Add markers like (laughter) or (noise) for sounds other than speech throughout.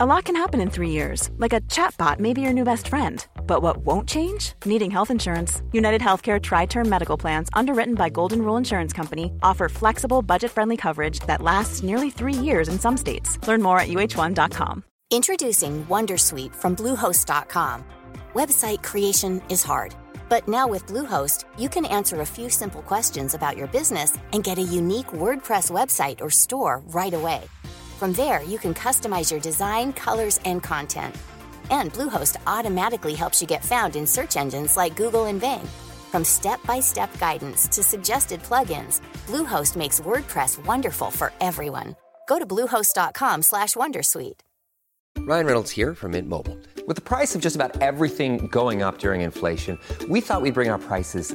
A lot can happen in three years, like a chatbot may be your new best friend. But what won't change? Needing health insurance. United Healthcare Tri Term Medical Plans, underwritten by Golden Rule Insurance Company, offer flexible, budget friendly coverage that lasts nearly three years in some states. Learn more at uh1.com. Introducing Wondersuite from Bluehost.com. Website creation is hard, but now with Bluehost, you can answer a few simple questions about your business and get a unique WordPress website or store right away. From there, you can customize your design, colors, and content. And Bluehost automatically helps you get found in search engines like Google and Bing. From step-by-step guidance to suggested plugins, Bluehost makes WordPress wonderful for everyone. Go to bluehost.com/wondersuite. Ryan Reynolds here from Mint Mobile. With the price of just about everything going up during inflation, we thought we'd bring our prices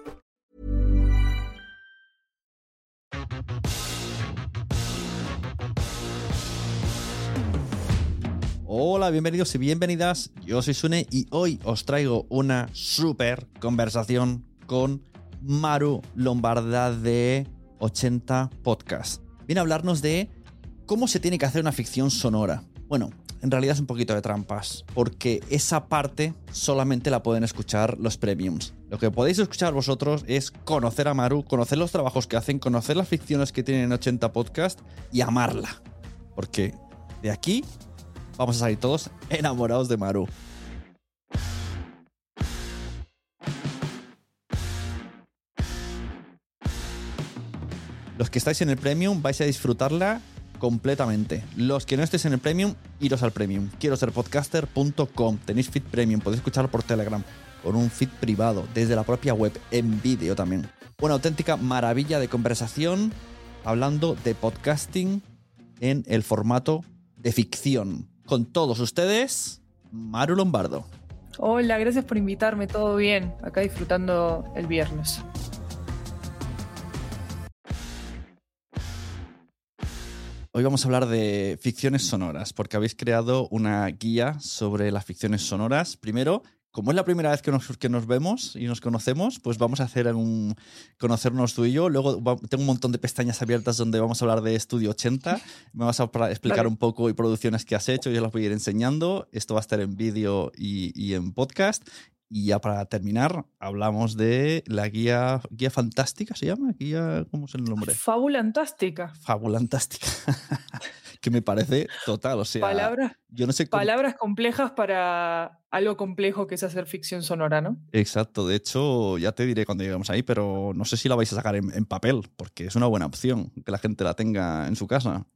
Hola, bienvenidos y bienvenidas. Yo soy Sune y hoy os traigo una super conversación con Maru Lombarda de 80 Podcast. Viene a hablarnos de cómo se tiene que hacer una ficción sonora. Bueno, en realidad es un poquito de trampas, porque esa parte solamente la pueden escuchar los premiums. Lo que podéis escuchar vosotros es conocer a Maru, conocer los trabajos que hacen, conocer las ficciones que tienen en 80 Podcast y amarla. Porque de aquí vamos a salir todos enamorados de Maru. Los que estáis en el Premium vais a disfrutarla completamente. Los que no estéis en el Premium, iros al Premium. Quiero ser podcaster.com. Tenéis feed Premium, podéis escucharlo por Telegram, con un feed privado, desde la propia web, en vídeo también. Una auténtica maravilla de conversación hablando de podcasting en el formato de ficción. Con todos ustedes, Maru Lombardo. Hola, gracias por invitarme, todo bien. Acá disfrutando el viernes. Hoy vamos a hablar de ficciones sonoras, porque habéis creado una guía sobre las ficciones sonoras. Primero, como es la primera vez que nos, que nos vemos y nos conocemos, pues vamos a hacer un conocernos tú y yo. Luego va- tengo un montón de pestañas abiertas donde vamos a hablar de Estudio 80. (laughs) Me vas a explicar Vale. un poco y producciones que has hecho, yo las voy a ir enseñando. Esto va a estar en vídeo y, y en podcast. Y ya para terminar, hablamos de la guía, guía fantástica, ¿se llama? Guía, ¿cómo es el nombre? Fabulantástica. Fabulantástica. (laughs) que me parece total, o sea, Palabras, yo no sé cómo... palabras complejas para algo complejo que es hacer ficción sonora, ¿no? Exacto, de hecho, ya te diré cuando lleguemos ahí, pero no sé si la vais a sacar en, en papel, porque es una buena opción que la gente la tenga en su casa.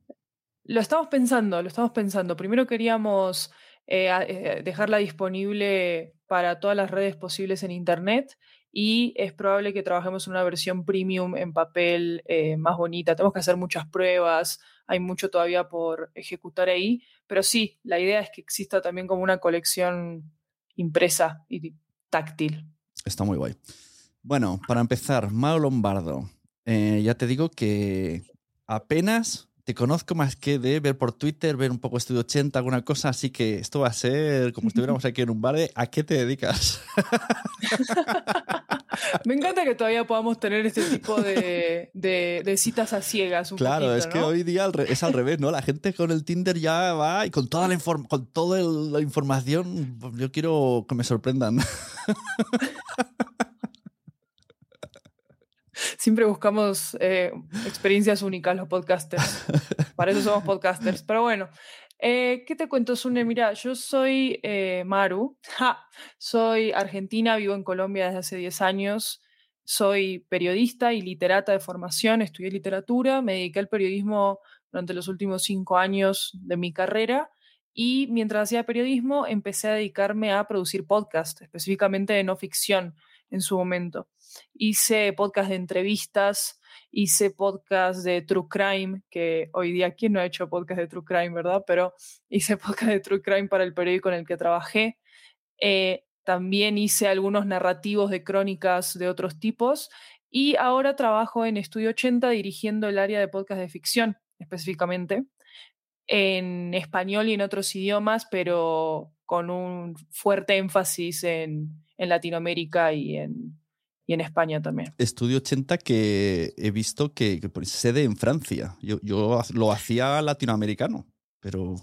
Lo estamos pensando, lo estamos pensando. Primero queríamos eh, eh, dejarla disponible para todas las redes posibles en Internet y es probable que trabajemos en una versión premium en papel eh, más bonita. Tenemos que hacer muchas pruebas, hay mucho todavía por ejecutar ahí, pero sí, la idea es que exista también como una colección impresa y táctil. Está muy guay. Bueno, para empezar, Mauro Lombardo, eh, ya te digo que apenas te conozco más que de ver por Twitter, ver un poco Estudio 80, alguna cosa, así que esto va a ser como si estuviéramos aquí en un bar de ¿a qué te dedicas? (laughs) Me encanta que todavía podamos tener este tipo de, de- de citas a ciegas. Un Claro, poquito, es que ¿no? hoy día es al revés, ¿no? La gente con el Tinder ya va y con toda la, inform- con toda la información, yo quiero que me sorprendan. (laughs) Siempre buscamos eh, experiencias únicas los podcasters. (laughs) Para eso somos podcasters. Pero bueno, eh, ¿qué te cuento, Sune? Mira, yo soy eh, Maru. (laughs) Ja, soy argentina, vivo en Colombia desde hace 10 años. Soy periodista y literata de formación. Estudié literatura. Me dediqué al periodismo durante los últimos cinco años de mi carrera. Y mientras hacía periodismo, empecé a dedicarme a producir podcast, específicamente de no ficción en su momento. Hice podcast de entrevistas, hice podcast de True Crime, que hoy día, ¿quién no ha hecho podcast de True Crime, verdad? Pero hice (laughs) podcast de True Crime para el periódico en el que trabajé. Eh, también hice algunos narrativos de crónicas de otros tipos y ahora trabajo en Estudio 80 dirigiendo el área de podcast de ficción específicamente, en español y en otros idiomas, pero con un fuerte énfasis en, en Latinoamérica y en, y en España también. Estudio 80 que he visto que, que sede en Francia. Yo, yo, lo hacía latinoamericano, pero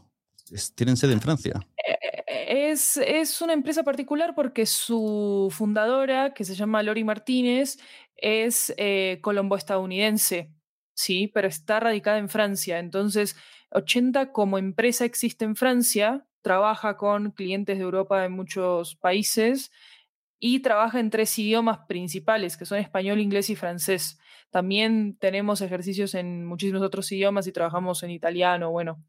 tienen sede en Francia. Eh, eh, es, es, una empresa particular porque su fundadora, que se llama Lori Martínez, es eh, colombo-estadounidense, sí, pero está radicada en Francia. Entonces, 80 como empresa existe en Francia, trabaja con clientes de Europa en muchos países y trabaja en tres idiomas principales, que son español, inglés y francés. También tenemos ejercicios en muchísimos otros idiomas y trabajamos en italiano, bueno,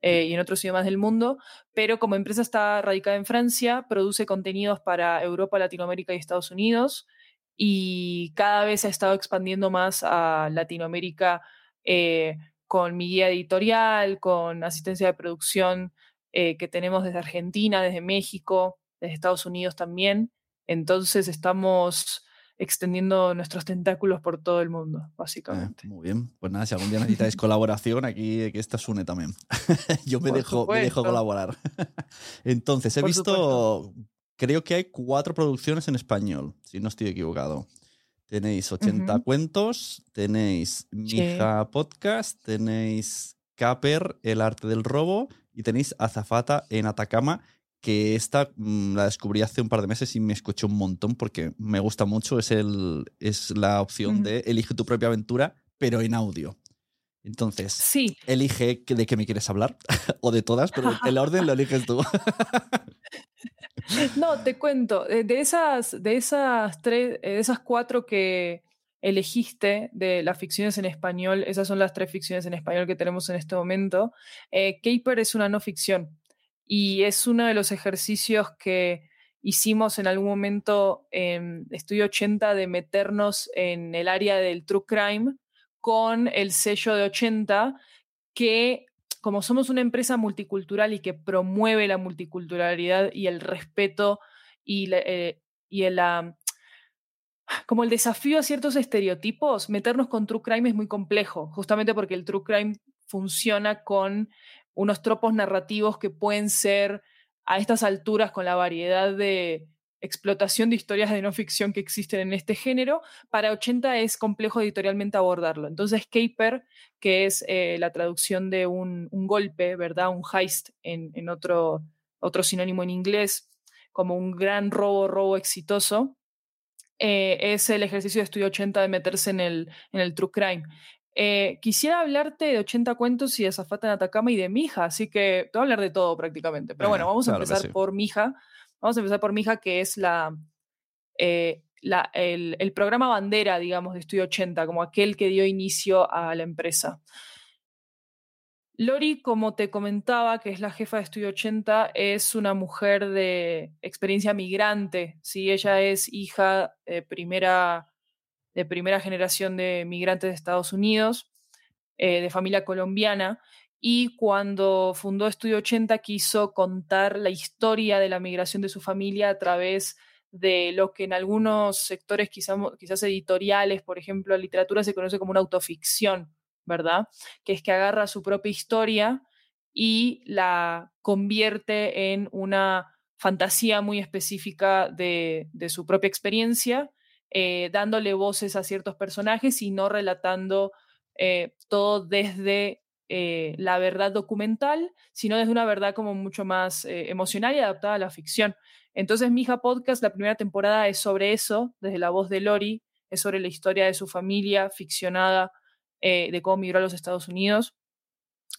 eh, y en otros idiomas del mundo, pero como empresa está radicada en Francia, produce contenidos para Europa, Latinoamérica y Estados Unidos, y cada vez ha estado expandiendo más a Latinoamérica eh, con mi guía editorial, con asistencia de producción eh, que tenemos desde Argentina, desde México, desde Estados Unidos también. Entonces estamos extendiendo nuestros tentáculos por todo el mundo, Eh, básicamente. muy bien. Pues nada, si algún día (laughs) necesitáis colaboración, aquí aquí está Sune también. (laughs) Yo me Por dejo, me dejo colaborar. (laughs) Entonces, he Por visto, supuesto. creo que hay cuatro producciones en español, si no estoy equivocado. Tenéis 80 Ujú. cuentos, tenéis Mija Podcast, tenéis Caper, El Arte del Robo y tenéis Azafata en Atacama, que esta mm, la descubrí hace un par de meses y me escuché un montón porque me gusta mucho. Es, el, es la opción de elige tu propia aventura, pero en audio. Entonces, Sí, elige de qué me quieres hablar, (laughs) o de todas, pero el (laughs) orden lo eliges tú. no, te cuento, de esas, de esas tres, eh, de esas cuatro que elegiste de las ficciones en español, esas son las tres ficciones en español que tenemos en este momento. Eh, Caper es una no ficción y es uno de los ejercicios que hicimos en algún momento en Estudio 80 de meternos en el área del true crime con el sello de 80 que como somos una empresa multicultural y que promueve la multiculturalidad y el respeto y, eh, como el desafío a ciertos estereotipos, meternos con True Crime es muy complejo, justamente porque el True Crime funciona con unos tropos narrativos que pueden ser a estas alturas con la variedad de explotación de historias de no ficción que existen en este género, para 80 es complejo editorialmente abordarlo. Entonces, Caper, que es eh, la traducción de un, golpe, ¿verdad? Un heist en, en otro, otro sinónimo en inglés, como un gran robo, robo exitoso, eh, es el ejercicio de estudio 80 de meterse en el, en el true crime. Eh, quisiera hablarte de 80 cuentos y de Zafata en Atacama y de Mija, así que te voy a hablar de todo prácticamente. Pero bueno, vamos a claro empezar sí. por Mija. Vamos a empezar por Mija, que es la, eh, la- el, el programa bandera, digamos, de Estudio 80, como aquel que dio inicio a la empresa. Lori, como te comentaba, que es la jefa de Estudio 80, es una mujer de experiencia migrante. ¿sí? Ella es hija de primera, de primera generación de migrantes de Estados Unidos, eh, de familia colombiana, y cuando fundó Estudio 80 quiso contar la historia de la migración de su familia a través de lo que en algunos sectores, quizás, quizás editoriales, por ejemplo, la literatura se conoce como una autoficción, ¿verdad? Que es que agarra su propia historia y la convierte en una fantasía muy específica de, de su propia experiencia, eh, dándole voces a ciertos personajes y no relatando eh, todo desde eh, la verdad documental, sino desde una verdad como mucho más emocional y adaptada a la ficción. Entonces, mi hija podcast, la primera temporada es sobre eso, desde la voz de Lori, es sobre la historia de su familia ficcionada, de cómo migró a los Estados Unidos.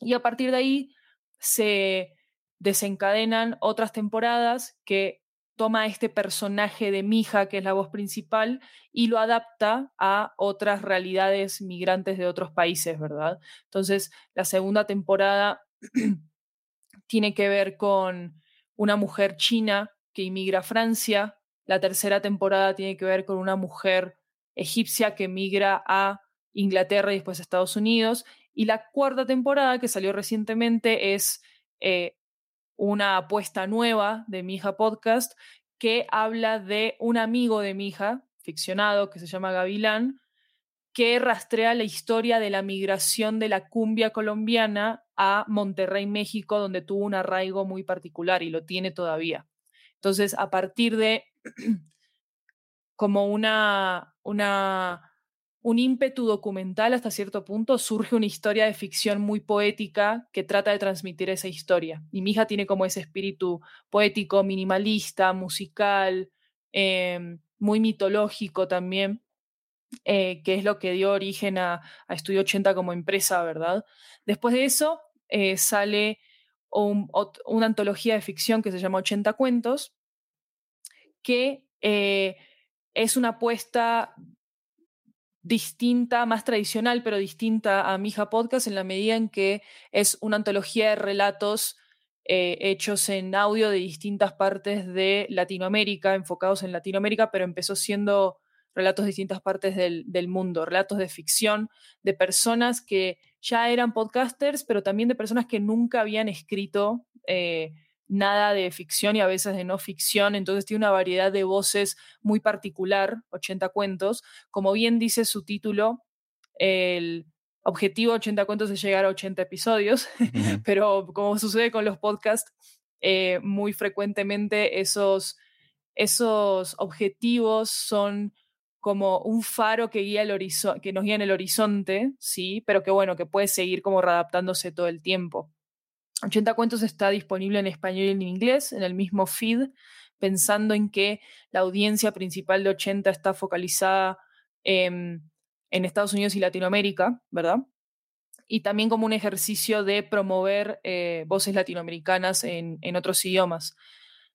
Y a partir de ahí se desencadenan otras temporadas que toma este personaje de Mija, que es la voz principal, y lo adapta a otras realidades migrantes de otros países, ¿verdad? Entonces, la segunda temporada (clears throat) tiene que ver con una mujer china que inmigra a Francia, la tercera temporada tiene que ver con una mujer egipcia que migra a Inglaterra y después a Estados Unidos, y la cuarta temporada que salió recientemente es eh, una apuesta nueva de mi hija podcast que habla de un amigo de mi hija, ficcionado, que se llama Gavilán, que rastrea la historia de la migración de la cumbia colombiana a Monterrey, México, donde tuvo un arraigo muy particular y lo tiene todavía. Entonces, a partir de (clears throat) como una, una, un ímpetu documental hasta cierto punto, surge una historia de ficción muy poética que trata de transmitir esa historia. Y mi hija tiene como ese espíritu poético, minimalista, musical, em, muy mitológico también. Eh, que es lo que dio origen a, Estudio 80 como empresa, ¿verdad? Después de eso eh, sale una antología de ficción que se llama 80 cuentos, que eh, es una apuesta distinta, más tradicional, pero distinta a Mija Podcast en la medida en que es una antología de relatos hechos en audio de distintas partes de Latinoamérica, enfocados en Latinoamérica, pero empezó siendo relatos de distintas partes del, mundo, relatos de ficción, de personas que ya eran podcasters, pero también de personas que nunca habían escrito eh, nada de ficción y a veces de no ficción, entonces tiene una variedad de voces muy particular, 80 cuentos. Como bien dice su título, el objetivo 80 cuentos es llegar a 80 episodios, (laughs) pero como sucede con los podcasts, eh, muy frecuentemente esos, esos objetivos son como un faro que, guía el que nos guía en el horizonte, sí, pero que bueno, que puede seguir como readaptándose todo el tiempo. 80 cuentos está disponible en español y en inglés, en el mismo feed, pensando en que la audiencia principal de 80 está focalizada en, Estados Unidos y Latinoamérica, ¿verdad? Y también como un ejercicio de promover eh, voces latinoamericanas en, en otros idiomas.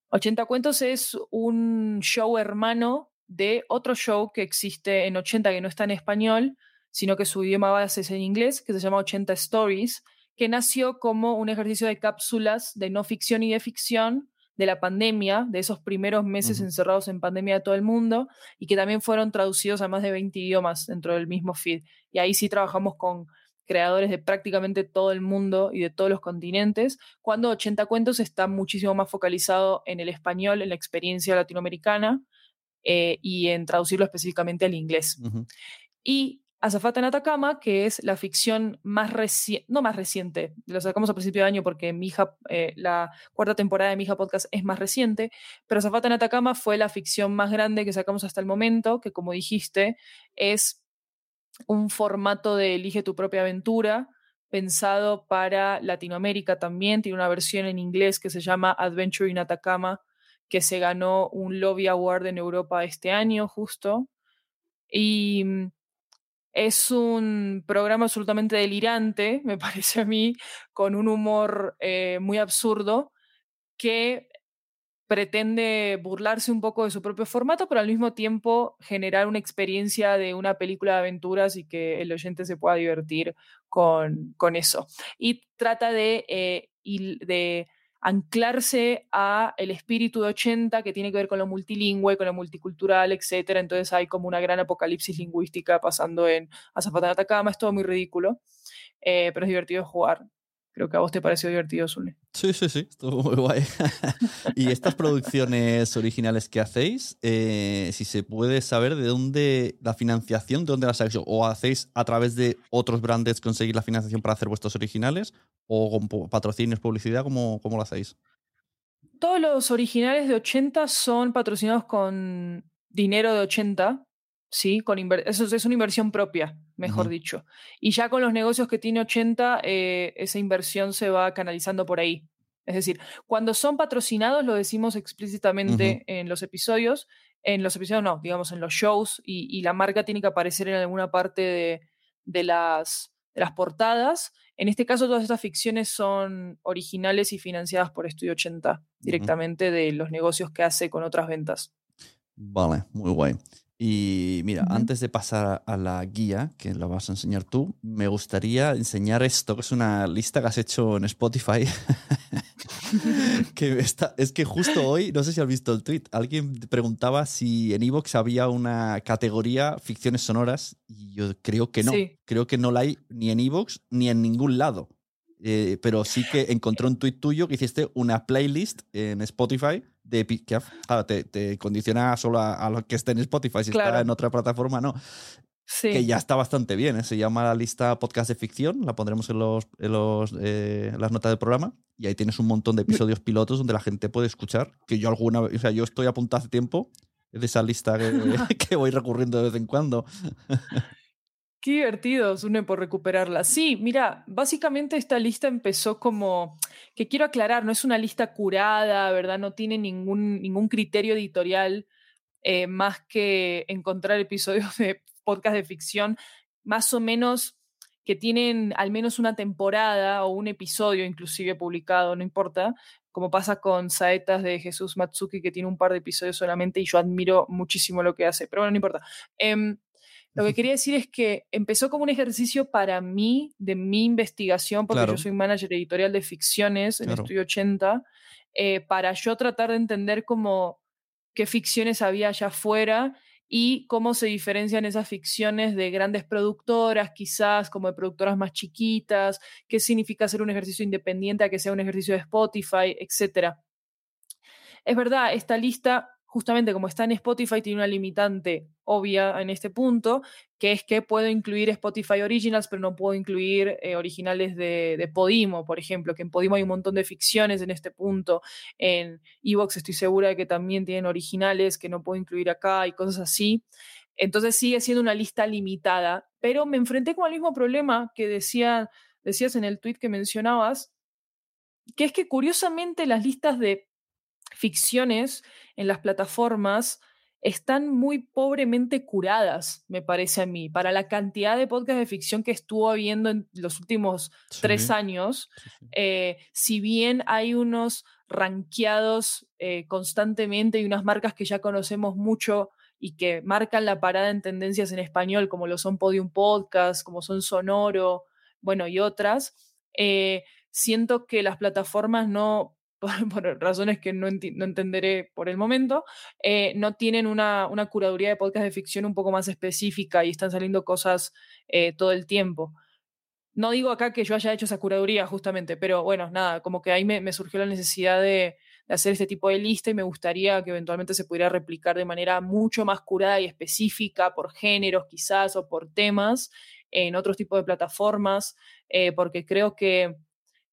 80 Cuentos es un show hermano de otro show que existe en 80 que no está en español, sino que su idioma base es en inglés, que se llama 80 Stories, que nació como un ejercicio de cápsulas de no ficción y de ficción de la pandemia, de esos primeros meses encerrados en pandemia de todo el mundo, y que también fueron traducidos a más de 20 idiomas dentro del mismo feed. Y ahí sí trabajamos con creadores de prácticamente todo el mundo y de todos los continentes, cuando 80 Cuentos está muchísimo más focalizado en el español, en la experiencia latinoamericana, eh, y en traducirlo específicamente al inglés. Y Azafata en Atacama, que es la ficción más reciente, no más reciente, lo sacamos a principio de año porque mi eh, la cuarta temporada de mi podcast es más reciente, pero Azafata en Atacama fue la ficción más grande que sacamos hasta el momento, que como dijiste, es un formato de elige tu propia aventura, pensado para Latinoamérica también, tiene una versión en inglés que se llama Adventure in Atacama, que se ganó un Lobby Award en Europa este año justo. Y mm, es un programa absolutamente delirante, me (laughs) parece a mí, con un humor eh, muy absurdo que pretende burlarse un poco de su propio formato, pero al mismo tiempo generar una experiencia de una película de aventuras y que el oyente se pueda divertir con, con eso. Y trata de, eh, de anclarse a el espíritu de 80 que tiene que ver con lo multilingüe, con lo multicultural, etc. Entonces hay como una gran apocalipsis lingüística pasando en Azafata Atacama, es todo muy ridículo, eh, pero es divertido jugar. Creo que a vos te pareció divertido, Zule. Sí, sí, sí, estuvo muy guay. (laughs) y estas producciones originales que hacéis, eh, si se puede saber de dónde la financiación, de dónde la sacáis, o hacéis a través de otros brands conseguir la financiación para hacer vuestros originales, o con patrocinios, publicidad, ¿cómo, cómo lo hacéis? Todos los originales de 80 son patrocinados con dinero de 80, ¿sí? Con eso es una inversión propia, mejor dicho. Y ya con los negocios que tiene 80, eh, esa inversión se va canalizando por ahí. Es decir, cuando son patrocinados, lo decimos explícitamente en los episodios, en los episodios no, digamos en los shows, y, la marca tiene que aparecer en alguna parte de, las, de las portadas. En este caso, todas estas ficciones son originales y financiadas por Estudio 80, directamente de los negocios que hace con otras ventas. Vale, muy guay. Y mira, antes de pasar a la guía, que la vas a enseñar tú, me gustaría enseñar esto, que es una lista que has hecho en Spotify. (laughs) (laughs) que está, es que justo hoy, no sé si has visto el tweet, alguien preguntaba si en Evox había una categoría ficciones sonoras y yo creo que no. Creo que no la hay ni en Evox ni en ningún lado. Eh, pero sí que encontré un tweet tuyo que hiciste una playlist en Spotify que claro, te, te condiciona solo a, a lo que esté en Spotify, si Claro. está en otra plataforma, no. Sí. Que ya está bastante bien, ¿eh? se llama la lista podcast de ficción, la pondremos en, los, en los, eh, las notas del programa y ahí tienes un montón de episodios pilotos donde la gente puede escuchar, que yo alguna vez, o sea, yo estoy apuntado hace tiempo de esa lista que, (laughs) que voy recurriendo de vez en cuando. Qué divertido, Sune, por recuperarla. Sí, mira, básicamente esta lista empezó como, que quiero aclarar, no es una lista curada, ¿verdad? No tiene ningún, ningún criterio editorial eh, más que encontrar episodios de podcast de ficción más o menos que tienen al menos una temporada o un episodio inclusive publicado, no importa, como pasa con Saetas de Jesús Matsuki, que tiene un par de episodios solamente y yo admiro muchísimo lo que hace, pero bueno, no importa. Em, lo que quería decir es que empezó como un ejercicio para mí, de mi investigación, porque Claro. yo soy manager editorial de ficciones en Claro. Estudio 80, eh, para yo tratar de entender cómo qué ficciones había allá afuera y cómo se diferencian esas ficciones de grandes productoras, quizás como de productoras más chiquitas, qué significa hacer un ejercicio independiente a que sea un ejercicio de Spotify, etc. Es verdad, esta lista, justamente como está en Spotify, tiene una limitante obvia en este punto, que es que puedo incluir Spotify Originals, pero no puedo incluir eh, originales de, Podimo, por ejemplo, que en Podimo hay un montón de ficciones en este punto. En Evox estoy segura de que también tienen originales que no puedo incluir acá y cosas así. Entonces sigue siendo una lista limitada, pero me enfrenté con el mismo problema que decía, decías en el tweet que mencionabas, que es que curiosamente las listas de ficciones en las plataformas están muy pobremente curadas, me parece a mí, para la cantidad de podcasts de ficción que estuvo habiendo en los últimos tres años. Sí, sí. Eh, si bien hay unos rankeados eh, constantemente y unas marcas que ya conocemos mucho y que marcan la parada en tendencias en español, como lo son Podium Podcast, como son Sonoro, bueno, y otras, eh, siento que las plataformas no, (laughs) por, razones que no, entenderé por el momento, eh, no tienen una, curaduría de podcast de ficción un poco más específica y están saliendo cosas eh, todo el tiempo. No digo acá que yo haya hecho esa curaduría justamente, pero bueno, nada, como que ahí me, surgió la necesidad de, de hacer este tipo de lista y me gustaría que eventualmente se pudiera replicar de manera mucho más curada y específica por géneros quizás o por temas en otros tipos de plataformas, eh, porque creo que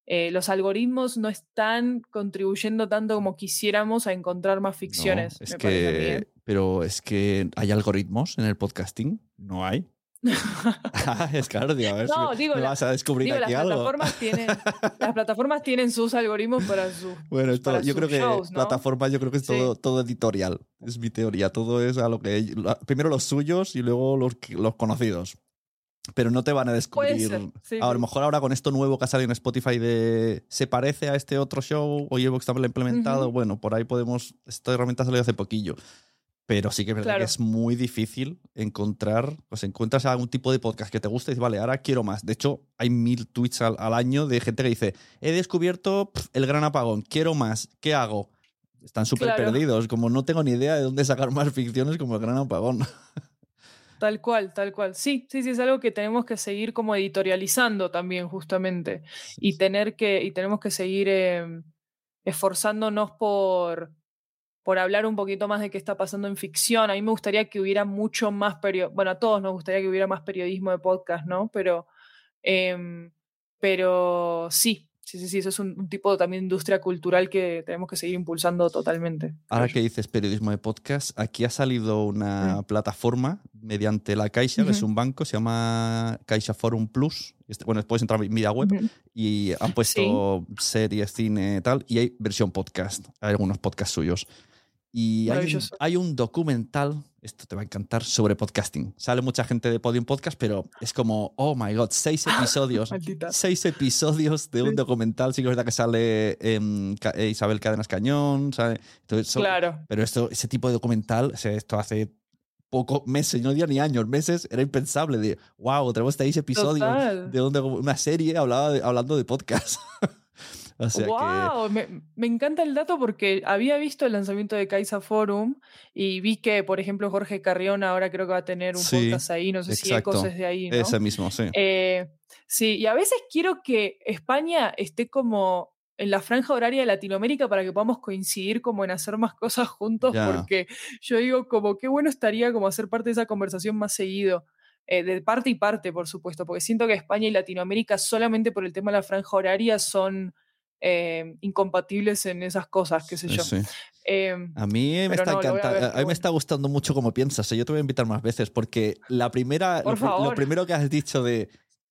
eh, los algoritmos no están contribuyendo tanto como quisiéramos a encontrar más ficciones. No, es que, ¿eh? pero es que hay algoritmos en el podcasting, no hay. (laughs) Ah, es claro, digo, a ver No, si digo, me la- vas a descubrir Digo, las algo. plataformas, tienen, (laughs) las plataformas tienen sus algoritmos para su. Bueno, esto, para yo sus creo que plataforma, yo creo que es Sí. todo, editorial. Es mi teoría. Todo es a lo que. Primero los suyos y luego los, los conocidos. Pero no te van a descubrir. ser, sí, a lo mejor ahora con esto nuevo que ha salido en Spotify de. Se parece a este otro show o Evox también lo ha implementado. Ujú. Bueno, por ahí podemos. Esta herramienta ha salido hace poquillo. Pero sí que es verdad Claro. que es muy difícil encontrar, pues encuentras algún tipo de podcast que te guste y dices, vale, ahora quiero más. De hecho, hay mil tweets al, al año de gente que dice, he descubierto pf, el gran apagón, quiero más, ¿qué hago? Están súper Claro. perdidos, como no tengo ni idea de dónde sacar más ficciones como el gran apagón. (laughs) Tal cual, tal cual. Sí, sí, sí, es algo que tenemos que seguir como editorializando también, justamente. Y tener que, y tenemos que seguir eh, esforzándonos por, por hablar un poquito más de qué está pasando en ficción. A mí me gustaría que hubiera mucho más periodismo, bueno, a todos nos gustaría que hubiera más periodismo de podcast, ¿no? Pero, em, pero sí, sí, sí, sí, eso es un, un tipo también de industria cultural que tenemos que seguir impulsando totalmente. Ahora que dices periodismo de podcast, aquí ha salido una plataforma mediante la Caixa, que es un banco, se llama Caixa Forum Plus. Este- Bueno, puedes entrar a mi media web Ujú. y han puesto series, cine, tal, y hay versión podcast. Hay algunos podcasts suyos. Y hay un, hay un documental, esto te va a encantar, sobre podcasting. Sale mucha gente de Podium Podcast, pero es como, oh my god, seis (laughs) episodios. Maldita. seis episodios de un documental. Sí que es verdad que sale em, eh, Isabel Cadenas Cañón. ¿sabe? Entonces, Claro. Pero esto, ese tipo de documental, esto hace poco, meses, no diría ni años, meses, era impensable de, wow, tenemos seis episodios Total. de un una serie hablaba de- hablando de podcast. (laughs) (laughs) o sea que... wow, me, me encanta el dato porque había visto el lanzamiento de Kaisa Forum y vi que, por ejemplo, Jorge Carrión ahora creo que va a tener un Sí, podcast ahí, no sé si. Ecos es de ahí, ¿no? Ese mismo, sí. Eh, sí, y a veces quiero que España esté como en la franja horaria de Latinoamérica para que podamos coincidir como en hacer más cosas juntos, porque yo digo como qué bueno estaría como hacer parte de esa conversación más seguido. Eh, de parte y parte, por supuesto, porque siento que España y Latinoamérica solamente por el tema de la franja horaria son eh, incompatibles en esas cosas, qué sé yo. Em, a mí me está a, mí me está gustando mucho como piensas. ¿eh? Yo te voy a invitar más veces porque la primera, lo, primero que has dicho de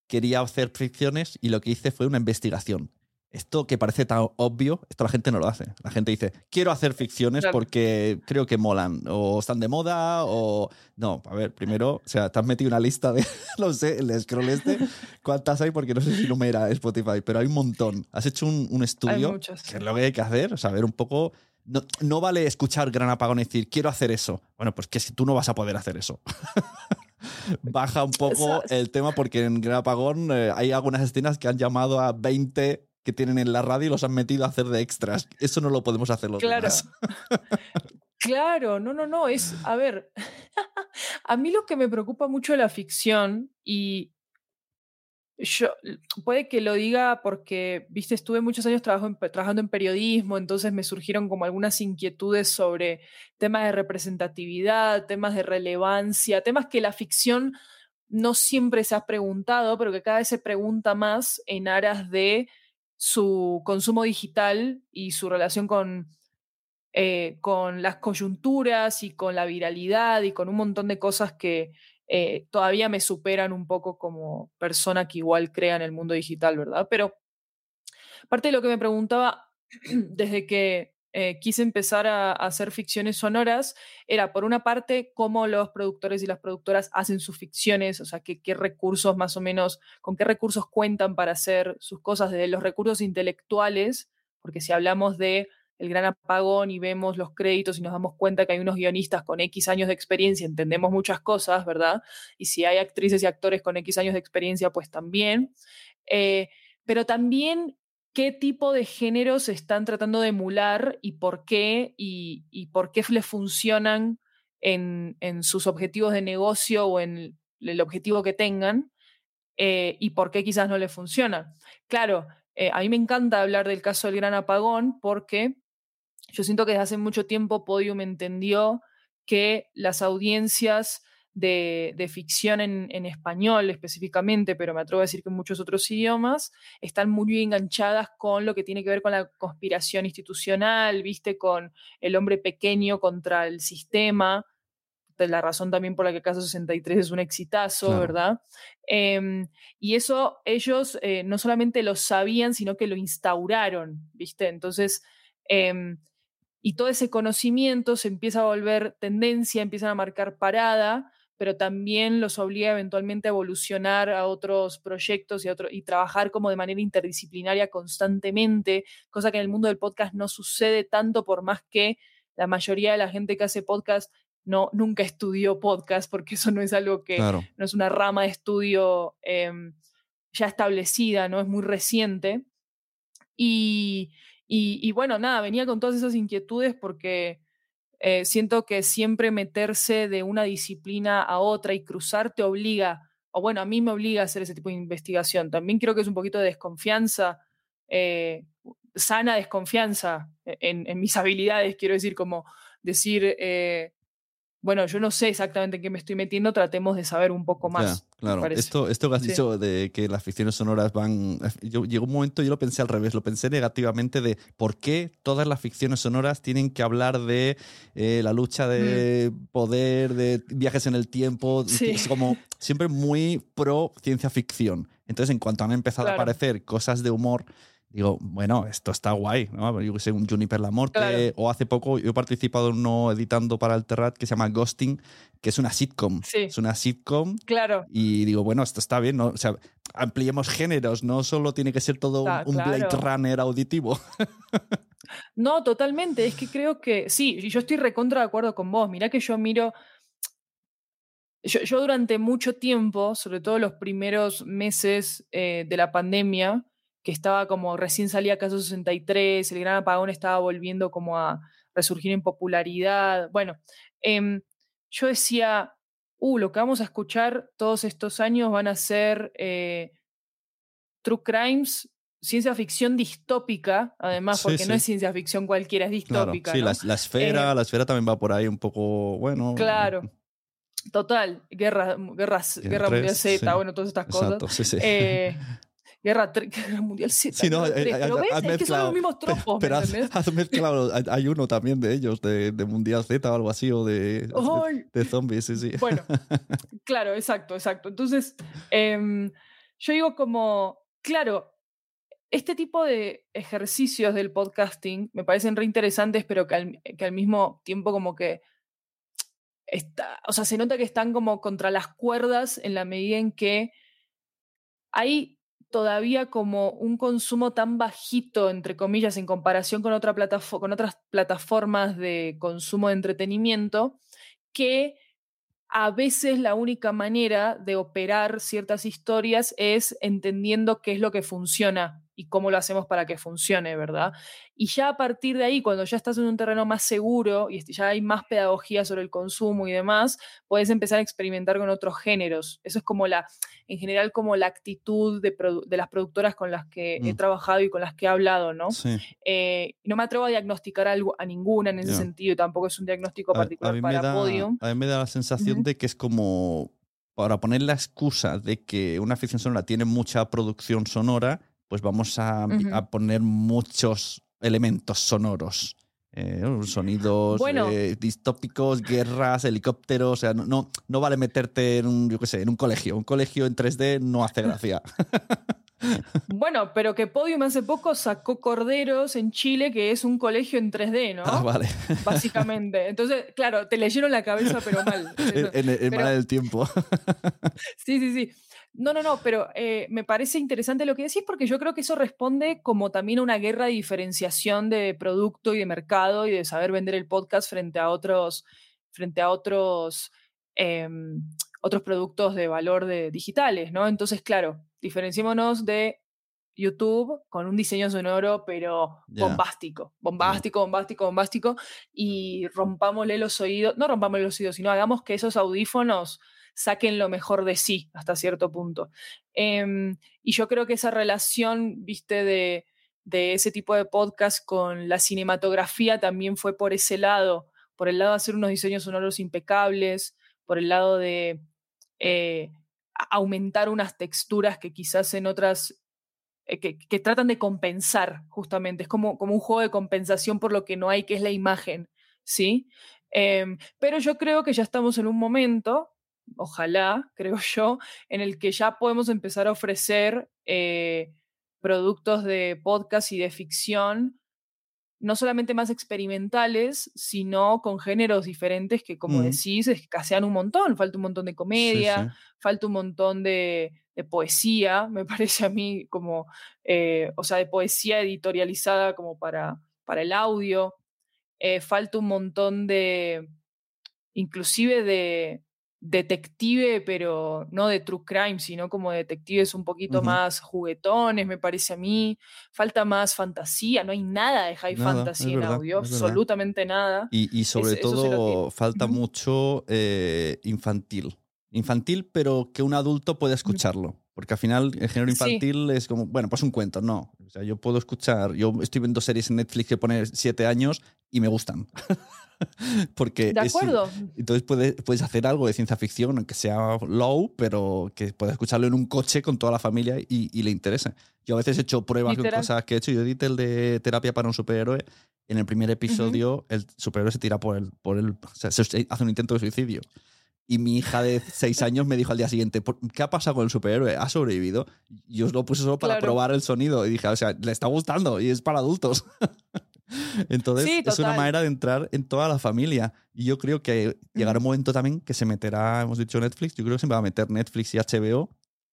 quería hacer ficciones y lo que hice fue una investigación. Esto que parece tan obvio, esto la gente no lo hace. La gente dice, quiero hacer ficciones porque creo que molan, o están de moda, o... No, a ver, primero, o sea, te has metido una lista de, (laughs) no sé, el scroll este, ¿cuántas hay? Porque no sé si numera Spotify, pero hay un montón. Has hecho un, estudio, que es lo que hay que hacer, saber un poco... No, no, vale escuchar Gran Apagón y decir, quiero hacer eso. Bueno, pues que si tú no vas a poder hacer eso. (laughs) Baja un poco el tema porque en Gran Apagón eh, hay algunas escenas que han llamado a 20 que tienen en la radio y los han metido a hacer de extras. Eso no lo podemos hacer los claro. demás. (laughs) claro, no, no, no. Es, a ver, (laughs) a mí lo que me preocupa mucho de la ficción y yo, puede que lo diga porque, viste, estuve muchos años trabajando en periodismo, entonces me surgieron como algunas inquietudes sobre temas de representatividad, temas de relevancia, temas que la ficción no siempre se ha preguntado, pero que cada vez se pregunta más en aras de su consumo digital y su relación con, eh, con las coyunturas y con la viralidad y con un montón de cosas que eh, todavía me superan un poco como persona que igual crea en el mundo digital, ¿verdad? Pero parte de lo que me preguntaba (clears throat) desde que eh, quise empezar a, hacer ficciones sonoras era, por una parte, cómo los productores y las productoras hacen sus ficciones, o sea, qué, recursos más o menos, con qué recursos cuentan para hacer sus cosas, desde los recursos intelectuales, porque si hablamos de el gran apagón y vemos los créditos y nos damos cuenta que hay unos guionistas con X años de experiencia, entendemos muchas cosas, ¿verdad? Y si hay actrices y actores con X años de experiencia, pues también. Eh, pero también qué tipo de géneros están tratando de emular y por qué, y, por qué le funcionan en, sus objetivos de negocio o en el objetivo que tengan, eh, y por qué quizás no le funcionan. Claro, eh, a mí me encanta hablar del caso del gran apagón porque yo siento que desde hace mucho tiempo Podium entendió que las audiencias de, ficción en, español específicamente, pero me atrevo a decir que en muchos otros idiomas, están muy enganchadas con lo que tiene que ver con la conspiración institucional, viste, con el hombre pequeño contra el sistema, la razón también por la que Caso 63 es un exitazo, ¿verdad? Em, y eso ellos eh, no solamente lo sabían, sino que lo instauraron, ¿viste? Entonces, em, y todo ese conocimiento se empieza a volver tendencia, empiezan a marcar parada, pero también los obliga eventualmente a evolucionar a otros proyectos y, y trabajar como de manera interdisciplinaria constantemente, cosa que en el mundo del podcast no sucede tanto por más que la mayoría de la gente que hace podcast no, nunca estudió podcast, porque eso no es algo que, no es una rama de estudio em, ya establecida, ¿no? Es muy reciente. Y, y, bueno, nada, venía con todas esas inquietudes porque eh, siento que siempre meterse de una disciplina a otra y cruzar te obliga, o bueno, a mí me obliga a hacer ese tipo de investigación. También creo que es un poquito de desconfianza, eh, sana desconfianza en, en, mis (laughs) habilidades, quiero decir, como decir, eh, bueno, yo no sé exactamente en qué me estoy metiendo, tratemos de saber un poco más. claro, esto, esto que has dicho de que las ficciones sonoras van... Yo, llegó un momento, yo lo pensé al revés, lo pensé negativamente de por qué todas las ficciones sonoras tienen que hablar de eh, la lucha de mm. poder, de viajes en el tiempo, es como siempre muy pro ciencia ficción. Entonces, en cuanto han empezado a aparecer cosas de humor digo, bueno, esto está guay, ¿no? Yo que sé, un Juniper La Morte, o hace poco yo he participado en uno editando para el Terrat que se llama Ghosting, que es una sitcom. Sí. Es una sitcom. Claro. Y digo, bueno, esto está bien, ¿no? O sea, ampliemos géneros, no solo tiene que ser todo un, Blade Runner auditivo. no, totalmente. Es que creo que sí, yo estoy recontra de acuerdo con vos. Mirá que yo miro. Yo, yo durante mucho tiempo, sobre todo los primeros meses eh, de la pandemia, que estaba como recién salía Caso 63, el gran apagón estaba volviendo como a resurgir en popularidad. Bueno, em, yo decía, uh, lo que vamos a escuchar todos estos años van a ser eh, True Crimes ciencia ficción distópica, además, Sí, porque no sí. es ciencia ficción cualquiera, es Claro, distópica. sí, ¿no? la, la esfera, Eh, la esfera también va por ahí un poco, bueno. Claro. Total, guerra, guerras, Guerra guerra mundial Z, sí. bueno, todas estas cosas. Exacto. Eh, (laughs) guerra, (laughs) guerra mundial Z. Sí, no, eh, eh, pero ves, es que son los mismos tropos, Pero, ¿me has, has mezclado, hay- uno también de ellos, de, de Mundial Z o algo así, o de, ¡Ay! de zombies, sí, sí. (laughs) Bueno, (laughs) claro, exacto, exacto. Entonces, em, yo digo como, claro, este tipo de ejercicios del podcasting me parecen re interesantes, pero que al, que al mismo tiempo como que está, o sea, se nota que están como contra las cuerdas en la medida en que hay todavía como un consumo tan bajito, entre comillas, en comparación con, otra con otras plataformas de consumo de entretenimiento, que a veces la única manera de operar ciertas historias es entendiendo qué es lo que funciona y cómo lo hacemos para que funcione, ¿verdad? Y ya a partir de ahí, cuando ya estás en un terreno más seguro y ya hay más pedagogía sobre el consumo y demás, puedes empezar a experimentar con otros géneros. Eso es como la, en general, como la actitud de, de las productoras con las que he Mm. trabajado y con las que he hablado, ¿no? Sí. Eh, no me atrevo a diagnosticar algo, a ninguna en ese Ya. sentido, tampoco es un diagnóstico A- a particular me para da- Podium. A mí me da la sensación de que es como para poner la excusa de que una ficción sonora tiene mucha producción sonora, pues vamos a, poner muchos elementos sonoros. eh, sonidos Bueno. eh, distópicos, guerras, helicópteros. O sea, no, no, no vale meterte en un, yo qué sé, en un colegio. Un colegio en 3D no hace gracia. (laughs) Bueno, pero que Podium hace poco sacó Corderos en Chile, que es un colegio en 3D, ¿no? Ah, vale. Básicamente. Entonces, claro, te leyeron la cabeza, pero mal. (laughs) en, en- en Pero- Mala del tiempo. (laughs) Sí, sí, sí. No, no, no, pero eh, me parece interesante lo que decís porque yo creo que eso responde como también a una guerra de diferenciación de producto y de mercado y de saber vender el podcast frente a otros, frente a otros, em, otros productos de valor de, digitales, ¿no? Entonces, claro, diferenciémonos de YouTube con un diseño sonoro, pero bombástico, bombástico, bombástico, bombástico, y rompámosle los oídos, no rompámosle los oídos, sino hagamos que esos audífonos saquen lo mejor de sí hasta cierto punto. Em, y yo creo que esa relación, viste, de, de ese tipo de podcast con la cinematografía también fue por ese lado, por el lado de hacer unos diseños sonoros impecables, por el lado de eh, aumentar unas texturas que quizás en otras eh, que, que tratan de compensar justamente, es como, como un juego de compensación por lo que no hay, que es la imagen, ¿sí? Em, pero yo creo que ya estamos en un momento, ojalá, (laughs) creo yo, en el que ya podemos empezar a ofrecer eh, productos de podcast y de ficción, no solamente más experimentales, sino con géneros diferentes que, como Mm. decís, escasean un montón. Falta un montón de comedia, Sí, sí. falta un montón de, de poesía, me (laughs) parece a mí como, eh, o sea, de poesía editorializada como para, para el audio. Eh, falta un montón de, inclusive de detective, pero no de true crime, sino como detectives un poquito más juguetones, me parece a mí. Falta más fantasía, no hay nada de high Nada, fantasy en verdad, audio, absolutamente nada. Y, y sobre todo falta mucho eh, infantil. Infantil, pero que un adulto pueda escucharlo. Porque al final el género Sí. infantil es como, bueno, pues un cuento, no. O sea, yo puedo escuchar, yo estoy viendo series en Netflix que pone siete años y me gustan. (laughs) (laughs) Porque De es- acuerdo. entonces puedes, puedes hacer algo de ciencia ficción, aunque sea low, pero que puedas escucharlo en un coche con toda la familia y, y le interese. Yo a veces he hecho pruebas con cosas que he hecho. Yo edité el de terapia para un superhéroe. En el primer episodio, el superhéroe se tira por el. Por el o sea, se- hace un intento de suicidio. Y mi hija de seis (laughs) años me dijo al día siguiente: "¿Por- ¿Qué ha pasado con el superhéroe? ¿Ha sobrevivido? Y yo os lo puse solo para Claro. probar el sonido. Y dije: O sea, le está gustando y es para adultos. (laughs) Entonces, Sí, es una manera de entrar en toda la familia. Y yo creo que llegará un momento también que se meterá, hemos dicho Netflix, yo creo que se va a meter Netflix y HBO.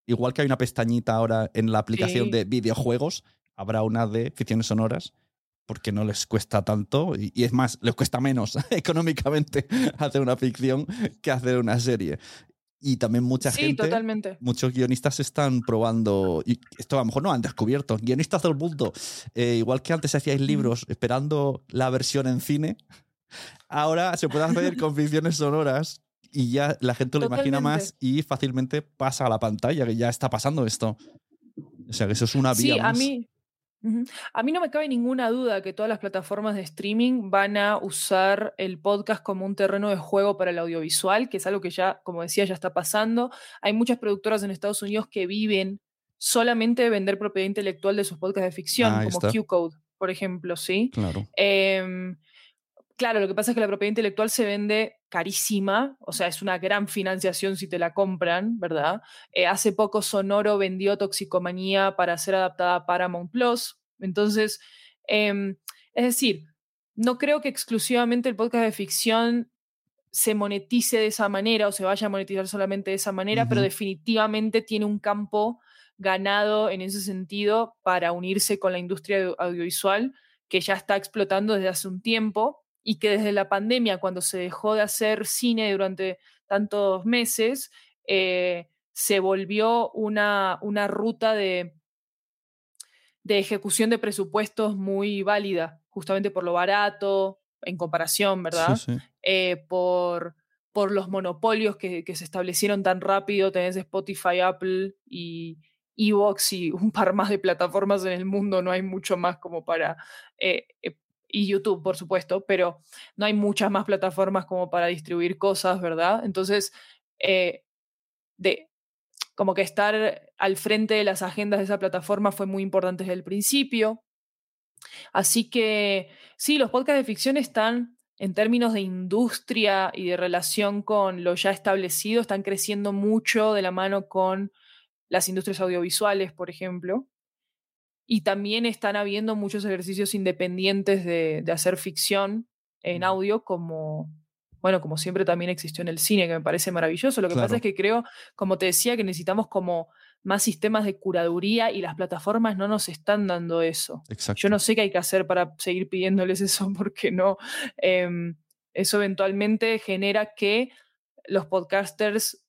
Igual que hay una pestañita ahora en la aplicación Sí. de videojuegos, habrá una de ficciones sonoras, porque no les cuesta tanto. Y, y es más, les cuesta menos (laughs) económicamente hacer una ficción que hacer una serie. Y también mucha Sí, gente totalmente. muchos guionistas están probando, y esto a lo mejor no han descubierto, guionistas del mundo, eh, igual que antes hacíais libros esperando la versión en cine, ahora se puede hacer con ficciones sonoras y ya la gente lo imagina más y fácilmente pasa a la pantalla, que ya está pasando esto. O sea, que eso es una vía Sí, a mí. A mí no me cabe ninguna duda que todas las plataformas de streaming van a usar el podcast como un terreno de juego para el audiovisual, que es algo que ya, como decía, ya está pasando. Hay muchas productoras en Estados Unidos que viven solamente de vender propiedad intelectual de sus podcasts de ficción, Ah, como. Q-Code, por ejemplo, ¿sí? Claro. Em, claro, lo que pasa es que la propiedad intelectual se vende carísima, o sea, es una gran financiación si te la compran, ¿verdad? Eh, hace poco Sonoro vendió Toxicomanía para ser adaptada a Paramount Plus. Entonces, em, es decir, no creo que exclusivamente el podcast de ficción se monetice de esa manera o se vaya a monetizar solamente de esa manera, pero definitivamente tiene un campo ganado en ese sentido para unirse con la industria audio- audiovisual que ya está explotando desde hace un tiempo y que desde la pandemia, cuando se dejó de hacer cine durante tantos meses, eh, se volvió una, una ruta de, de ejecución de presupuestos muy válida, justamente por lo barato, en comparación, ¿verdad? Sí, sí. eh, por, por los monopolios que, que se establecieron tan rápido. Tenés Spotify, Apple y Evox y un par más de plataformas en el mundo. No hay mucho más como para... eh, eh, y YouTube, por supuesto, pero no hay muchas más plataformas como para distribuir cosas, ¿verdad? Entonces, eh, de, como que estar al frente de las agendas de esa plataforma fue muy importante desde el principio. Así que sí, los podcasts de ficción están, en términos de industria y de relación con lo ya establecido, están creciendo mucho de la mano con las industrias audiovisuales, por ejemplo. Y también están habiendo muchos ejercicios independientes de, de hacer ficción en audio, como, bueno, como siempre también existió en el cine, que me parece maravilloso. Lo que Claro. pasa es que creo, como te decía, que necesitamos como más sistemas de curaduría y las plataformas no nos están dando eso. Exacto. Yo no sé qué hay que hacer para seguir pidiéndoles (laughs) eso, porque no. em, eso eventualmente genera que los podcasters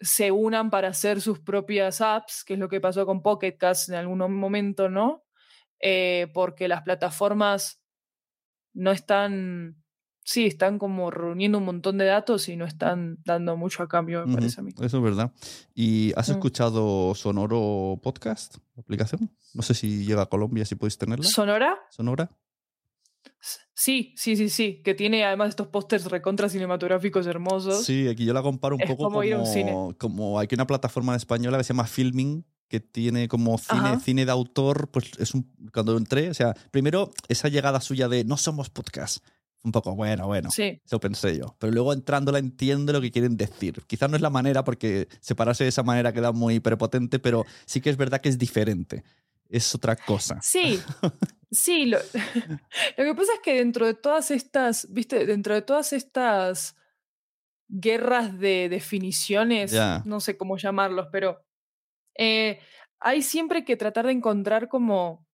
se unan para hacer sus propias apps, que es lo que pasó con Pocket Cast en algún momento, ¿no? Eh, porque las plataformas no están. Sí, están como reuniendo un montón de datos y no están dando mucho a cambio, me Ujú, parece a mí. Eso es verdad. ¿Y has Mm. escuchado Sonoro Podcast, aplicación? No sé si llega a Colombia, si podéis tenerla. ¿Sonora? Sonora. Sí, sí, sí, sí. Que tiene además estos pósters recontra cinematográficos hermosos. Sí, aquí yo la comparo un Es poco como como, ir a un cine. como aquí una plataforma española que se llama Filming, que tiene como cine, Ajá. cine de autor, pues es un, cuando entré, o sea, primero esa llegada suya de no somos podcast, un poco bueno, bueno, Sí. eso pensé yo, pero luego entrándola entiendo lo que quieren decir. Quizás no es la manera porque separarse de esa manera queda muy prepotente, pero sí que es verdad que es diferente, es otra cosa. Sí, sí. Lo, (laughs) (laughs) lo que pasa es que dentro de todas estas, viste, dentro de todas estas guerras de definiciones, no sé cómo llamarlos, pero eh, hay siempre que tratar de encontrar como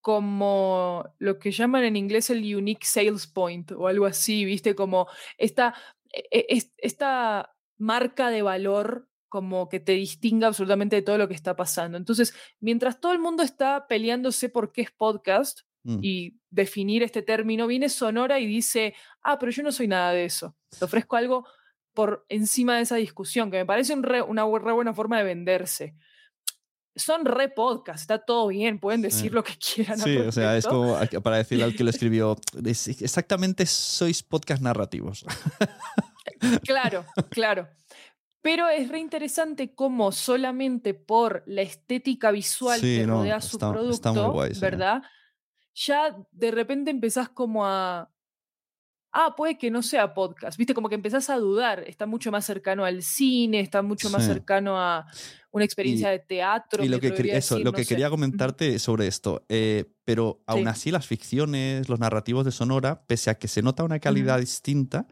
como lo que llaman en inglés el unique sales point o algo así, viste, como esta, e- e- es- esta marca de valor como que te distinga absolutamente de todo lo que está pasando. Entonces, mientras todo el mundo está peleándose por qué es podcast Mm. y definir este término, viene Sonora y dice, ah, pero yo no soy nada de eso. Te ofrezco algo por encima de esa discusión, que me parece un re- una re buena forma de venderse. Son re podcast, está todo bien, pueden decir Sí. lo que (laughs) quieran. Sí, o sea, es como (laughs) para decirle al que lo escribió, es- exactamente sois podcast narrativos. Claro, claro. Pero es re interesante cómo solamente por la estética visual Sí, que no, rodea su está- producto, está muy guay, sí. ¿verdad? Ya de repente empezás como a. Ah, puede que no sea podcast. Viste, como que empezás a dudar. Está mucho más cercano al cine, está mucho más Sí. cercano a una experiencia de teatro. Y lo que, eso, decir, lo no que sé. quería comentarte sobre esto, eh, pero aún Sí. así las ficciones, los narrativos de Sonora, pese a que se nota una calidad distinta,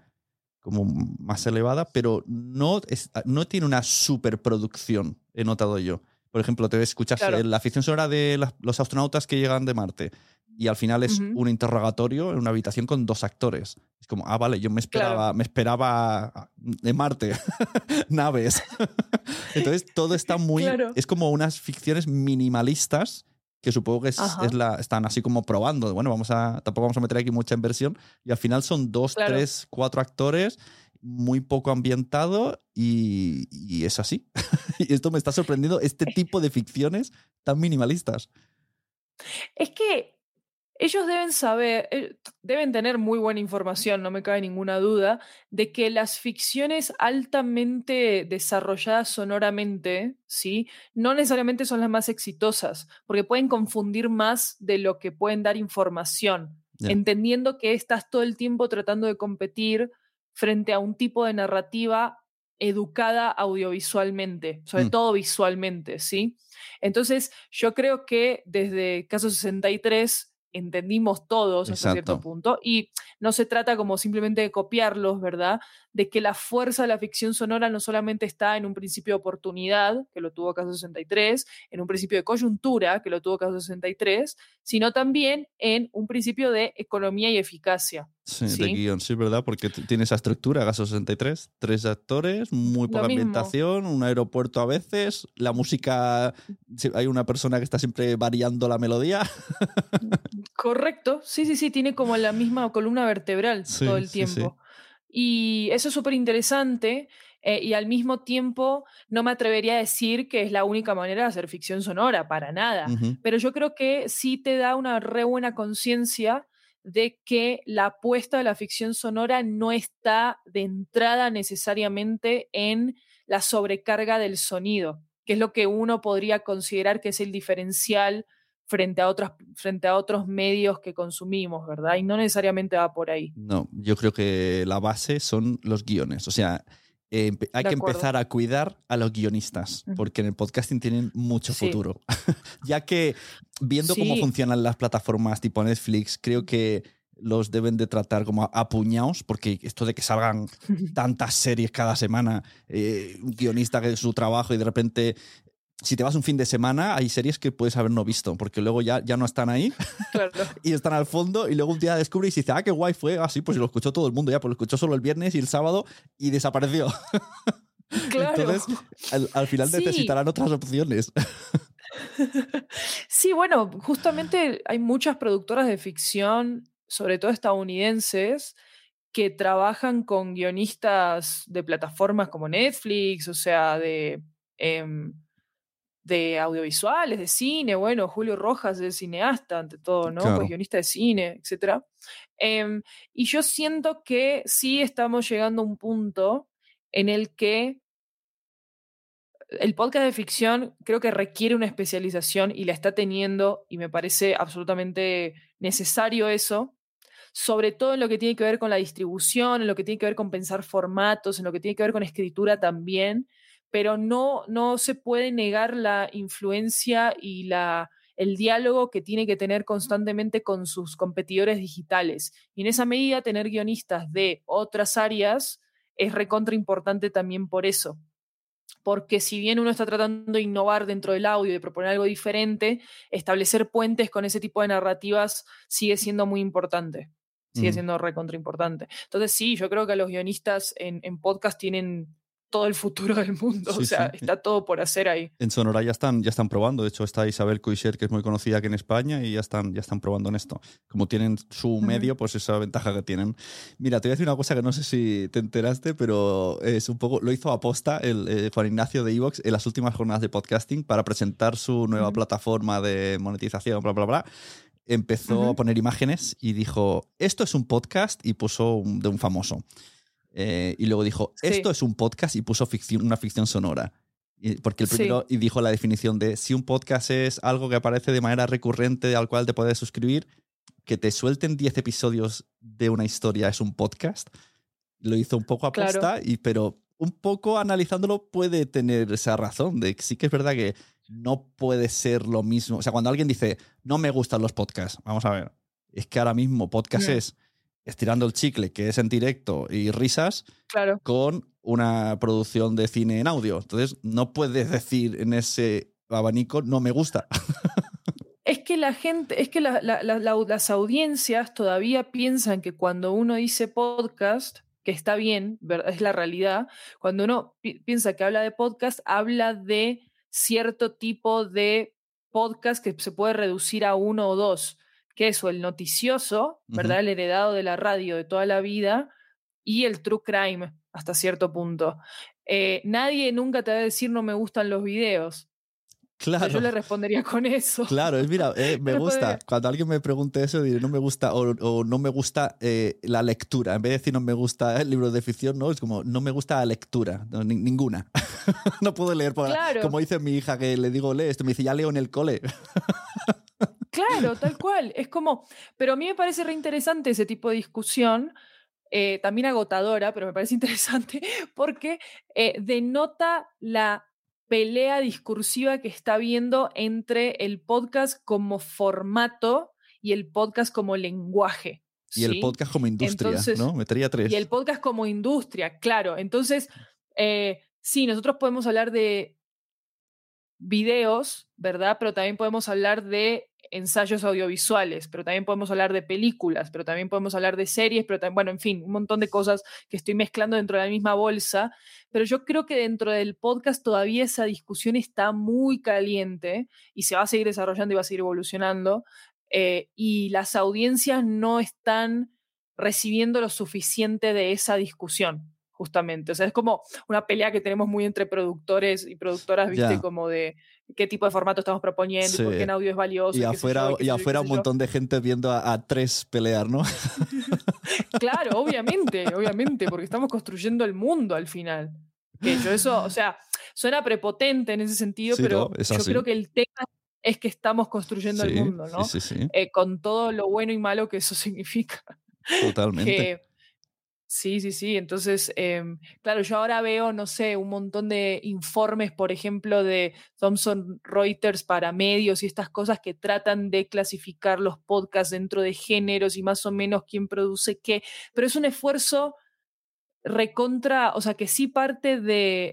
como más elevada, pero no, es- no tiene una superproducción, he notado yo. Por ejemplo, te escuchas Claro. eh, la ficción sonora de las- los astronautas que llegan de Marte y al final es Ujú. un interrogatorio en una habitación con dos actores. Es como, ah, vale, yo me esperaba, Claro. me esperaba de Marte, (laughs) naves. (laughs) Entonces todo está muy... Claro. Es como unas ficciones minimalistas que supongo que es, es la, están así como probando. Bueno, vamos a, tampoco vamos a meter aquí mucha inversión. Y al final son dos, Claro. tres, cuatro actores, muy poco ambientado y, y es así. (laughs) y esto me está sorprendiendo, este tipo de ficciones tan minimalistas. Es que ellos deben saber, eh, deben tener muy buena información, no me cabe ninguna duda, de que las ficciones altamente desarrolladas sonoramente, ¿sí? No necesariamente son las más exitosas, porque pueden confundir más de lo que pueden dar información, entendiendo que estás todo el tiempo tratando de competir frente a un tipo de narrativa educada audiovisualmente, sobre mm. todo visualmente, ¿sí? Entonces, yo creo que desde Caso 63 entendimos todos hasta cierto punto. Y no se trata como simplemente de copiarlos, ¿verdad? De que la fuerza de la ficción sonora no solamente está en un principio de oportunidad, que lo tuvo Caso 63, en un principio de coyuntura, que lo tuvo Caso 63, sino también en un principio de economía y eficacia. Sí, de guion, sí, ¿verdad? Porque tiene esa estructura, Caso 63, tres actores, muy poca ambientación, un aeropuerto a veces, la música, hay una persona que está siempre variando la melodía. (laughs) Correcto, sí, sí, sí, tiene como la misma columna vertebral todo el tiempo. Y eso es súper interesante eh, y al mismo tiempo no me atrevería a decir que es la única manera de hacer ficción sonora, para nada. Pero yo creo que sí te da una re buena conciencia de que la apuesta de la ficción sonora no está de entrada necesariamente en la sobrecarga del sonido, que es lo que uno podría considerar que es el diferencial frente a, otras, frente a otros medios que consumimos, ¿verdad? Y no necesariamente va por ahí. No, yo creo que la base son los guiones. O sea, hay que empezar a cuidar a los guionistas, porque en el podcasting tienen mucho futuro. (laughs) ya que viendo cómo funcionan las plataformas tipo Netflix, creo que los deben de tratar como apuñados, porque esto de que salgan (laughs) tantas series cada semana, eh, un guionista que es su trabajo y de repente si te vas un fin de semana, hay series que puedes haber no visto, porque luego ya, ya no están ahí (laughs) (laughs) y están al fondo, y luego un día descubres y dices, ah, qué guay fue, así, ah, pues lo escuchó todo el mundo, ya, pues lo escuchó solo el viernes y el sábado y desapareció. (laughs) Claro. Entonces, al, final necesitarán otras opciones. Sí, bueno, justamente hay muchas productoras de ficción, sobre todo estadounidenses, que trabajan con guionistas de plataformas como Netflix, o sea, de... Em, de audiovisuales, de cine, bueno, Julio Rojas es cineasta ante todo, ¿no? Pues guionista de cine, etc. Em, y yo siento que sí estamos llegando a un punto en el que el podcast de ficción creo que requiere una especialización y la está teniendo y me parece absolutamente necesario eso, sobre todo en lo que tiene que ver con la distribución, en lo que tiene que ver con pensar formatos, en lo que tiene que ver con escritura también pero no, no se puede negar la influencia y la, el diálogo que tiene que tener constantemente con sus competidores digitales. Y en esa medida, tener guionistas de otras áreas es recontra importante también por eso. Porque si bien uno está tratando de innovar dentro del audio, de proponer algo diferente, establecer puentes con ese tipo de narrativas sigue siendo muy importante. Sigue siendo recontra importante. Entonces, sí, yo creo que los guionistas en, en podcast tienen todo el futuro del mundo. o sea, está todo por hacer ahí. En Sonora ya están, ya están probando. De hecho, está Isabel Coixet, que es muy conocida aquí en España, y ya están, ya están probando en esto. Como tienen su medio, pues esa ventaja que tienen. Mira, te voy a decir una cosa que no sé si te enteraste, pero es un poco. Lo hizo aposta el eh, Juan Ignacio de Evox en las últimas jornadas de podcasting para presentar su nueva plataforma de monetización, bla, bla, bla empezó a poner imágenes y dijo, esto es un podcast y puso de un famoso. Eh, y luego dijo, esto es un podcast y puso ficción, una ficción sonora. Y, porque el primero y dijo la definición de si un podcast es algo que aparece de manera recurrente al cual te puedes suscribir, que te suelten 10 episodios de una historia es un podcast. Lo hizo un poco aposta, y, pero un poco analizándolo puede tener esa razón de que sí que es verdad que no puede ser lo mismo. O sea, cuando alguien dice, no me gustan los podcasts, vamos a ver, es que ahora mismo podcast es estirando el chicle, que es en directo y risas, claro. con una producción de cine en audio. Entonces, no puedes decir en ese abanico, no me gusta. (laughs) Es que la gente, es que las audiencias todavía piensan que cuando uno dice podcast, que está bien, es la realidad, cuando uno piensa que habla de podcast, habla de cierto tipo de podcast que se puede reducir a uno o dos que es o el noticioso, ¿verdad? El heredado de la radio de toda la vida y el true crime hasta cierto punto. eh, nadie nunca te va a decir no me gustan los videos. Claro. yo le respondería con eso. Claro, es mira, eh, (laughs) me gusta. Cuando alguien me pregunte eso, diré no me gusta o, o no me gusta eh, la lectura. En vez de decir no me gusta el libro de ficción, no, es como no me gusta la lectura. No, ni- ninguna. (laughs) no puedo leer. por- Claro. Como dice mi hija que le digo lee esto, me dice ya leo en el cole. Claro, tal cual. Es como, pero a mí me parece re interesante ese tipo de discusión, eh, también agotadora, pero me parece (laughs) interesante porque eh, denota la pelea discursiva que está habiendo entre el podcast como formato y el podcast como lenguaje. Y el podcast como industria, Entonces- ¿no? Metería tres. Y el podcast como industria, claro. Entonces, eh, sí, nosotros podemos hablar de videos, ¿verdad? Pero también podemos hablar de ensayos audiovisuales, pero también podemos hablar de películas, pero también podemos hablar de series, pero también, bueno, en fin, un montón de cosas que estoy mezclando dentro de la misma bolsa. Pero yo creo que dentro del podcast todavía esa discusión está muy caliente y se va a seguir desarrollando y va a seguir evolucionando. eh, y las audiencias no están recibiendo lo suficiente de esa discusión, justamente. O sea, es como una pelea que tenemos muy entre productores y productoras, ¿viste? Como de qué tipo de formato estamos proponiendo y por Sí. qué en audio es valioso. y afuera, yo, y yo, afuera qué un yo. montón de gente viendo a, a tres pelear, ¿no? (laughs) Claro, obviamente, obviamente, porque estamos construyendo el mundo al final. Que yo eso, o sea, suena prepotente en ese sentido, Sí, pero no, yo creo que el tema es que estamos construyendo sí, el mundo, ¿no? sí, sí, sí, Eh, con todo lo bueno y malo que eso (laughs) significa. totalmente. que sí, sí, sí. Entonces, em, claro, yo ahora veo, no sé, un montón de informes, por ejemplo, de Thomson Reuters para medios y estas cosas que tratan de clasificar los podcasts dentro de géneros y más o menos quién produce qué, pero es un esfuerzo recontra, o sea, que sí parte de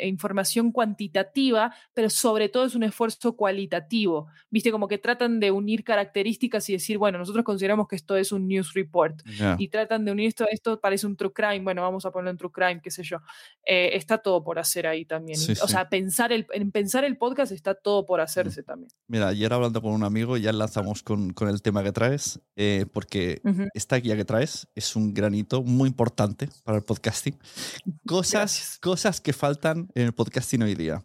información cuantitativa, pero sobre todo es un esfuerzo cualitativo. Viste, como que tratan de unir características y decir, bueno, nosotros consideramos que esto es un news report Ya. y tratan de unir esto, esto parece un true crime, bueno, vamos a ponerlo en true crime, qué sé yo. Eh, está todo por hacer ahí también. Sí, o sí. sea, pensar el, en pensar el podcast está todo por hacerse también. Mira, ayer hablando con un amigo, ya enlazamos con, con el tema que traes, eh, porque Ujú. esta guía que traes es un granito muy importante para el podcasting. Cosas, Gracias. cosas que faltan en el podcasting hoy día.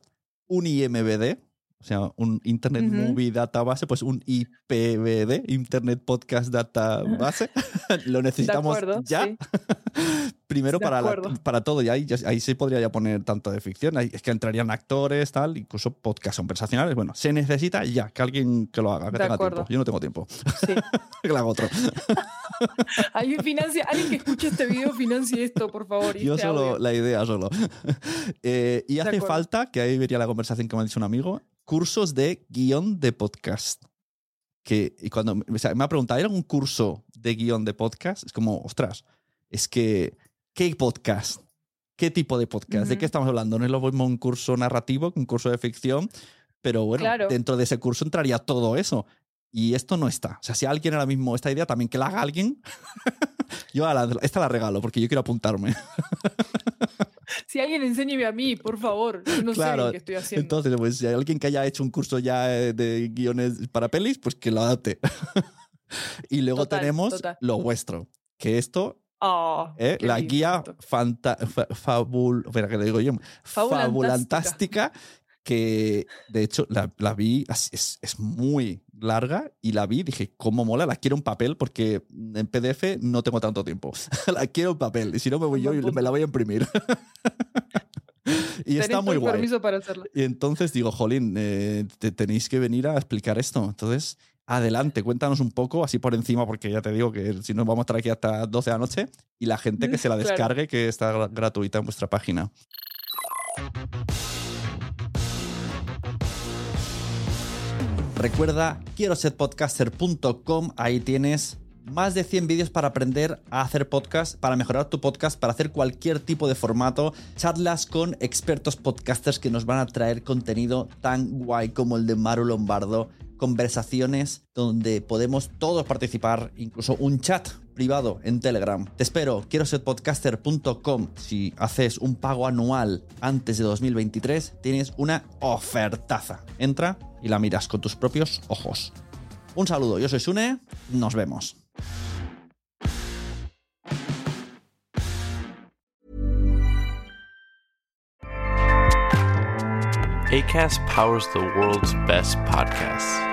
Un IMBD, o sea, un Internet. Movie Database, pues un IPBD, Internet Podcast Database. (laughs) (laughs) Lo necesitamos acuerdo, ya. sí. (laughs) Primero para, la- para todo, y ahí, ahí se podría ya poner tanto de ficción, ahí es que entrarían actores, tal, incluso podcast conversacionales. Bueno, se necesita ya que alguien que lo haga, que De tenga acuerdo. tiempo. Yo no tengo tiempo, Sí. (laughs) que lo haga otro. (laughs) Alguien, financia, alguien que escuche este video financie esto, por favor. Yo este solo, audio. la idea solo. (laughs) Eh, y De hace acuerdo. falta, que ahí vería la conversación que me ha dicho un amigo, cursos de guion de podcast. Que, y cuando me- o sea, me ha preguntado, ¿hay algún curso de guion de podcast? Es como, ostras, es que, ¿qué podcast? ¿Qué tipo de podcast? ¿De Ujú. qué estamos hablando? No es lo mismo un curso narrativo que un curso de ficción, pero bueno, Claro. dentro de ese curso entraría todo eso. Y esto no está. O sea, si alguien ahora mismo esta idea también que la haga alguien, (laughs) yo a la- esta la regalo porque yo quiero apuntarme. (laughs) Si alguien enséñeme a mí, por favor. No sé Claro, bien qué estoy haciendo. Entonces, pues si hay alguien que haya hecho un curso ya eh, de guiones para pelis, pues que lo adapte. (laughs) y luego Total, tenemos total. lo vuestro, que esto Es qué la lindo. guía fanta, fa- fabul, espera, que le digo yo, Fabulantástica. que de hecho la, la vi, es, es- muy larga y la vi, dije, ¿cómo mola? La quiero en papel porque en PDF no tengo tanto tiempo. (laughs) la quiero en papel y si no me voy yo y me la voy a imprimir. (laughs) y está muy guay. permiso para hacerlo. Y entonces digo, Jolín, eh, te tenéis que venir a explicar esto. Entonces, adelante, cuéntanos un poco, así por encima, porque ya te digo que si no vamos a estar aquí hasta 12 de la noche. Y la gente que se la Claro. descargue, que está gra- gratuita en vuestra página. Recuerda, quiero ser podcaster.com, ahí tienes más de 100 vídeos para aprender a hacer podcast, para mejorar tu podcast, para hacer cualquier tipo de formato, charlas con expertos podcasters que nos van a traer contenido tan guay como el de Maru Lombardo, conversaciones donde podemos todos participar, incluso un chat privado en Telegram. Te espero, quiero ser podcaster.com. Si haces un pago anual antes de 2023, tienes una ofertaza. Entra y la miras con tus propios ojos. Un saludo, yo soy Sune, nos vemos. Powers the world's best podcasts.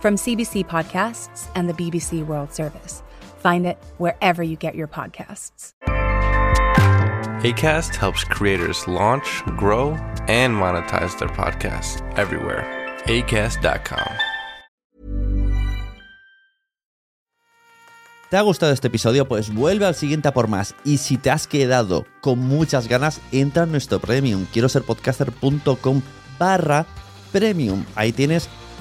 from CBC Podcasts and the BBC World Service. Find it wherever you get your podcasts. ACAST helps creators launch, grow, and monetize their podcasts everywhere. ACAST.com. ¿Te ha gustado este episodio? Pues vuelve al siguiente a por más. Y si te has quedado con muchas ganas, entra en nuestro premium. Quiero ser podcaster.com barra premium. Ahí tienes